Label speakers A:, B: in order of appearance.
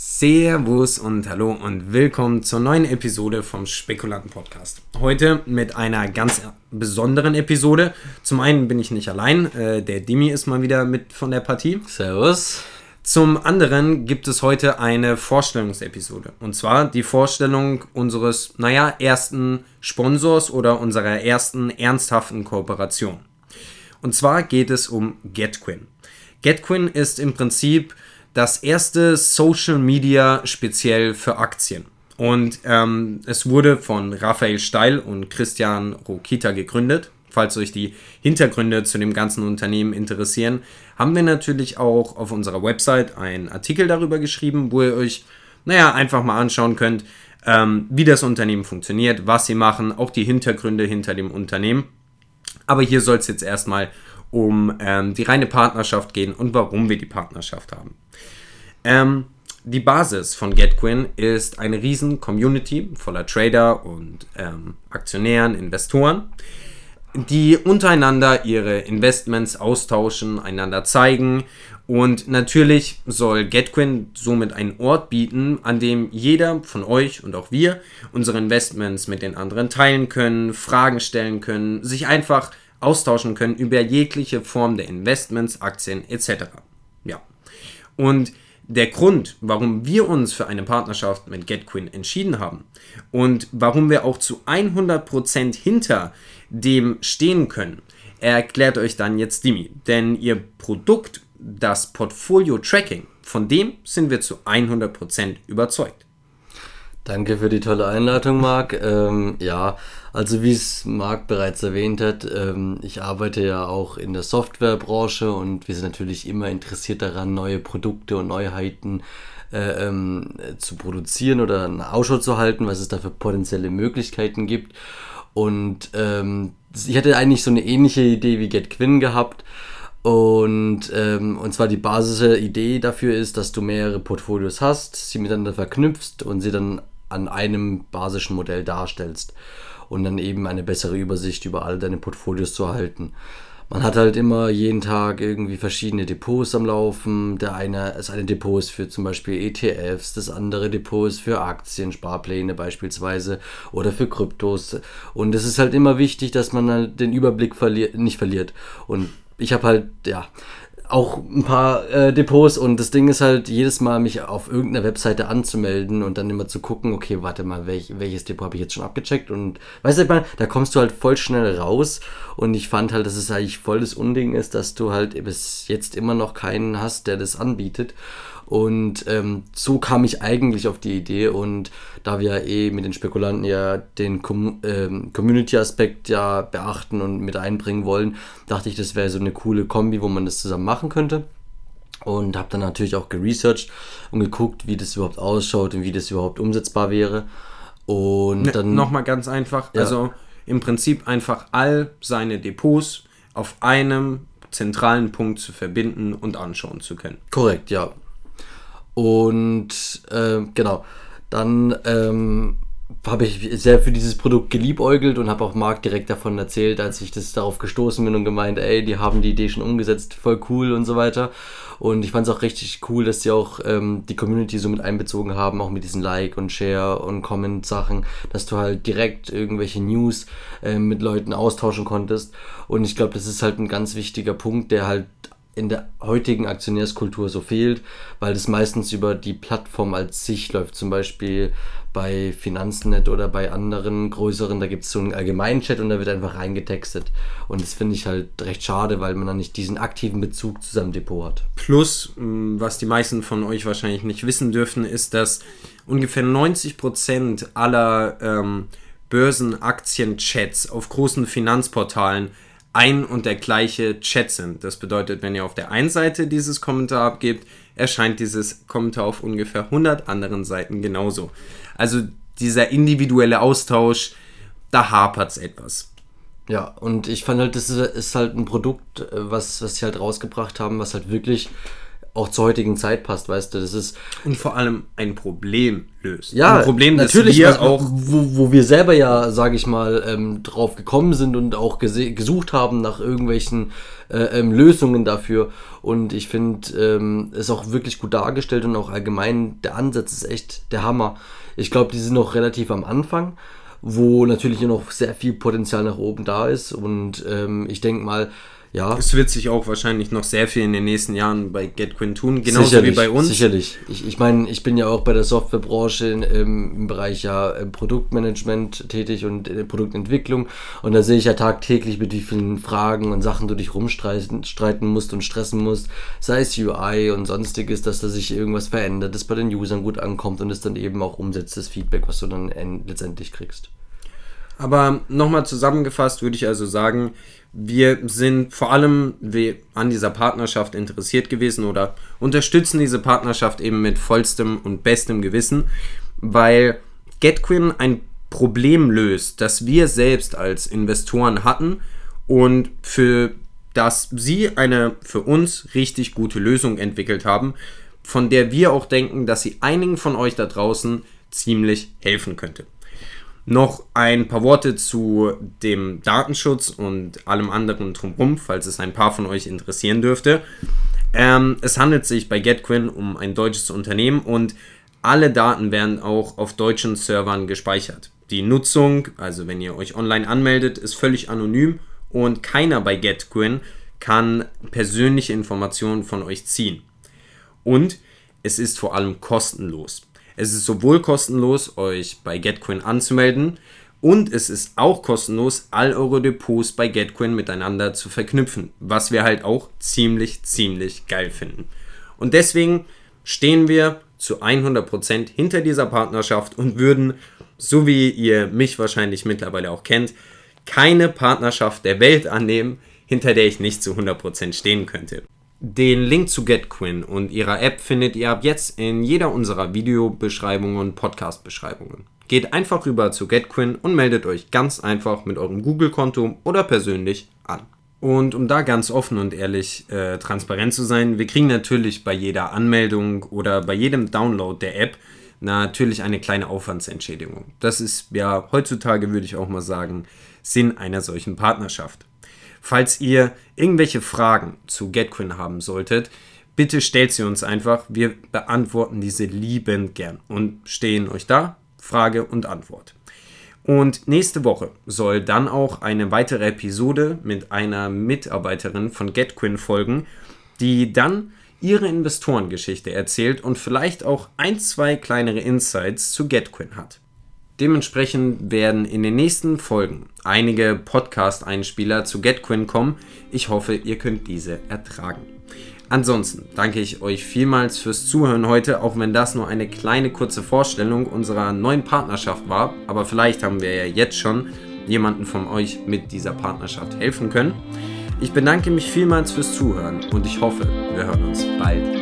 A: Servus und hallo und willkommen zur neuen Episode vom Spekulanten Podcast. Heute mit einer ganz besonderen Episode. Zum einen bin ich nicht allein, äh, der Dimi ist mal wieder mit von der Partie.
B: Servus.
A: Zum anderen gibt es heute eine Vorstellungsepisode. Und zwar die Vorstellung unseres, naja, ersten Sponsors oder unserer ersten ernsthaften Kooperation. Und zwar geht es um GetQuinn. GetQuinn ist im Prinzip das erste Social Media speziell für Aktien. Und ähm, es wurde von Raphael Steil und Christian Rokita gegründet. Falls euch die Hintergründe zu dem ganzen Unternehmen interessieren, haben wir natürlich auch auf unserer Website einen Artikel darüber geschrieben, wo ihr euch, naja, einfach mal anschauen könnt, ähm, wie das Unternehmen funktioniert, was sie machen, auch die Hintergründe hinter dem Unternehmen. Aber hier soll es jetzt erstmal um ähm, die reine Partnerschaft gehen und warum wir die Partnerschaft haben. Ähm, die Basis von GetQuinn ist eine riesen Community voller Trader und ähm, Aktionären, Investoren, die untereinander ihre Investments austauschen, einander zeigen und natürlich soll GetQuinn somit einen Ort bieten, an dem jeder von euch und auch wir unsere Investments mit den anderen teilen können, Fragen stellen können, sich einfach austauschen können über jegliche Form der Investments, Aktien etc. Ja. Und der Grund, warum wir uns für eine Partnerschaft mit GetQuinn entschieden haben und warum wir auch zu 100% hinter dem stehen können, erklärt euch dann jetzt Dimi. Denn ihr Produkt, das Portfolio Tracking, von dem sind wir zu 100% überzeugt.
B: Danke für die tolle Einleitung, Marc. Ähm, ja, also wie es Marc bereits erwähnt hat, ähm, ich arbeite ja auch in der Softwarebranche und wir sind natürlich immer interessiert daran, neue Produkte und Neuheiten äh, ähm, zu produzieren oder eine Ausschau zu halten, was es da für potenzielle Möglichkeiten gibt. Und ähm, ich hatte eigentlich so eine ähnliche Idee wie GetQuinn gehabt. Und, ähm, und zwar die basische Idee dafür ist, dass du mehrere Portfolios hast, sie miteinander verknüpfst und sie dann an einem basischen Modell darstellst und dann eben eine bessere Übersicht über all deine Portfolios zu erhalten. Man hat halt immer jeden Tag irgendwie verschiedene Depots am Laufen. Der eine, das eine Depot ist für zum Beispiel ETFs, das andere Depot ist für Aktien, Sparpläne beispielsweise oder für Kryptos. Und es ist halt immer wichtig, dass man halt den Überblick verliert, nicht verliert. Und ich habe halt, ja, auch ein paar äh, Depots und das Ding ist halt jedes Mal mich auf irgendeiner Webseite anzumelden und dann immer zu gucken, okay, warte mal, welch, welches Depot habe ich jetzt schon abgecheckt? Und weißt du, ich meine, da kommst du halt voll schnell raus. Und ich fand halt, dass es eigentlich voll das Unding ist, dass du halt bis jetzt immer noch keinen hast, der das anbietet und ähm, so kam ich eigentlich auf die Idee und da wir eh mit den Spekulanten ja den Com ähm, Community-Aspekt ja beachten und mit einbringen wollen, dachte ich, das wäre so eine coole Kombi, wo man das zusammen machen könnte. Und habe dann natürlich auch geresearched und geguckt, wie das überhaupt ausschaut und wie das überhaupt umsetzbar wäre. Und
A: ne,
B: dann.
A: Nochmal ganz einfach, ja. also im Prinzip einfach all seine Depots auf einem zentralen Punkt zu verbinden und anschauen zu können.
B: Korrekt, ja. Und äh, genau, dann ähm, habe ich sehr für dieses Produkt geliebäugelt und habe auch Marc direkt davon erzählt, als ich das darauf gestoßen bin und gemeint, ey, die haben die Idee schon umgesetzt, voll cool und so weiter. Und ich fand es auch richtig cool, dass sie auch ähm, die Community so mit einbezogen haben, auch mit diesen Like und Share und Comment Sachen, dass du halt direkt irgendwelche News äh, mit Leuten austauschen konntest. Und ich glaube, das ist halt ein ganz wichtiger Punkt, der halt in der heutigen Aktionärskultur so fehlt, weil das meistens über die Plattform als sich läuft. Zum Beispiel bei Finanznet oder bei anderen größeren, da gibt es so einen Allgemeinchat und da wird einfach reingetextet. Und das finde ich halt recht schade, weil man dann nicht diesen aktiven Bezug zu seinem Depot hat.
A: Plus, was die meisten von euch wahrscheinlich nicht wissen dürfen, ist, dass ungefähr 90% aller ähm, Börsenaktien-Chats auf großen Finanzportalen ein und der gleiche Chat sind. Das bedeutet, wenn ihr auf der einen Seite dieses Kommentar abgebt, erscheint dieses Kommentar auf ungefähr 100 anderen Seiten genauso. Also dieser individuelle Austausch, da hapert es etwas.
B: Ja, und ich fand halt, das ist, halt ein Produkt, äh, was, was sie halt rausgebracht haben, was halt wirklich auch zur heutigen Zeit passt, weißt du, das ist
A: und vor allem ein Problem löst.
B: ja
A: ein Problem, das
B: natürlich
A: wir auch
B: wo, wo wir selber ja, sage ich mal, ähm, drauf gekommen sind und auch gesucht haben nach irgendwelchen äh, ähm, Lösungen dafür und ich finde ähm, ist auch wirklich gut dargestellt und auch allgemein der Ansatz ist echt der Hammer. Ich glaube, die sind noch relativ am Anfang, wo natürlich noch sehr viel Potenzial nach oben da ist und ähm, ich denke mal, ja,
A: es wird sich auch wahrscheinlich noch sehr viel in den nächsten Jahren bei GetQuinn tun, genauso
B: sicherlich,
A: wie bei uns.
B: Sicherlich. Ich, ich meine, ich bin ja auch bei der Softwarebranche in, ähm, im Bereich ja äh, Produktmanagement tätig und äh, Produktentwicklung. Und da sehe ich ja tagtäglich, mit wie vielen Fragen und Sachen du dich rumstreiten streiten musst und stressen musst. Sei es UI und sonstiges, dass da sich irgendwas verändert, das bei den Usern gut ankommt und es dann eben auch umsetzt, das Feedback, was du dann en- letztendlich kriegst.
A: Aber nochmal zusammengefasst würde ich also sagen, wir sind vor allem an dieser Partnerschaft interessiert gewesen oder unterstützen diese Partnerschaft eben mit vollstem und bestem Gewissen, weil GetQuinn ein Problem löst, das wir selbst als Investoren hatten und für das sie eine für uns richtig gute Lösung entwickelt haben, von der wir auch denken, dass sie einigen von euch da draußen ziemlich helfen könnte. Noch ein paar Worte zu dem Datenschutz und allem anderen drumherum, falls es ein paar von euch interessieren dürfte. Ähm, es handelt sich bei GetQuinn um ein deutsches Unternehmen und alle Daten werden auch auf deutschen Servern gespeichert. Die Nutzung, also wenn ihr euch online anmeldet, ist völlig anonym und keiner bei GetQuinn kann persönliche Informationen von euch ziehen. Und es ist vor allem kostenlos. Es ist sowohl kostenlos, euch bei GetQuinn anzumelden, und es ist auch kostenlos, all eure Depots bei GetQuinn miteinander zu verknüpfen, was wir halt auch ziemlich, ziemlich geil finden. Und deswegen stehen wir zu 100% hinter dieser Partnerschaft und würden, so wie ihr mich wahrscheinlich mittlerweile auch kennt, keine Partnerschaft der Welt annehmen, hinter der ich nicht zu 100% stehen könnte. Den Link zu GetQuinn und ihrer App findet ihr ab jetzt in jeder unserer Videobeschreibungen und Podcast-Beschreibungen. Geht einfach rüber zu GetQuinn und meldet euch ganz einfach mit eurem Google-Konto oder persönlich an. Und um da ganz offen und ehrlich äh, transparent zu sein, wir kriegen natürlich bei jeder Anmeldung oder bei jedem Download der App natürlich eine kleine Aufwandsentschädigung. Das ist ja heutzutage, würde ich auch mal sagen, Sinn einer solchen Partnerschaft. Falls ihr irgendwelche Fragen zu GetQuinn haben solltet, bitte stellt sie uns einfach. Wir beantworten diese liebend gern und stehen euch da, Frage und Antwort. Und nächste Woche soll dann auch eine weitere Episode mit einer Mitarbeiterin von GetQuinn folgen, die dann ihre Investorengeschichte erzählt und vielleicht auch ein, zwei kleinere Insights zu GetQuinn hat. Dementsprechend werden in den nächsten Folgen einige Podcast-Einspieler zu GetQuinn kommen. Ich hoffe, ihr könnt diese ertragen. Ansonsten danke ich euch vielmals fürs Zuhören heute, auch wenn das nur eine kleine kurze Vorstellung unserer neuen Partnerschaft war. Aber vielleicht haben wir ja jetzt schon jemanden von euch mit dieser Partnerschaft helfen können. Ich bedanke mich vielmals fürs Zuhören und ich hoffe, wir hören uns bald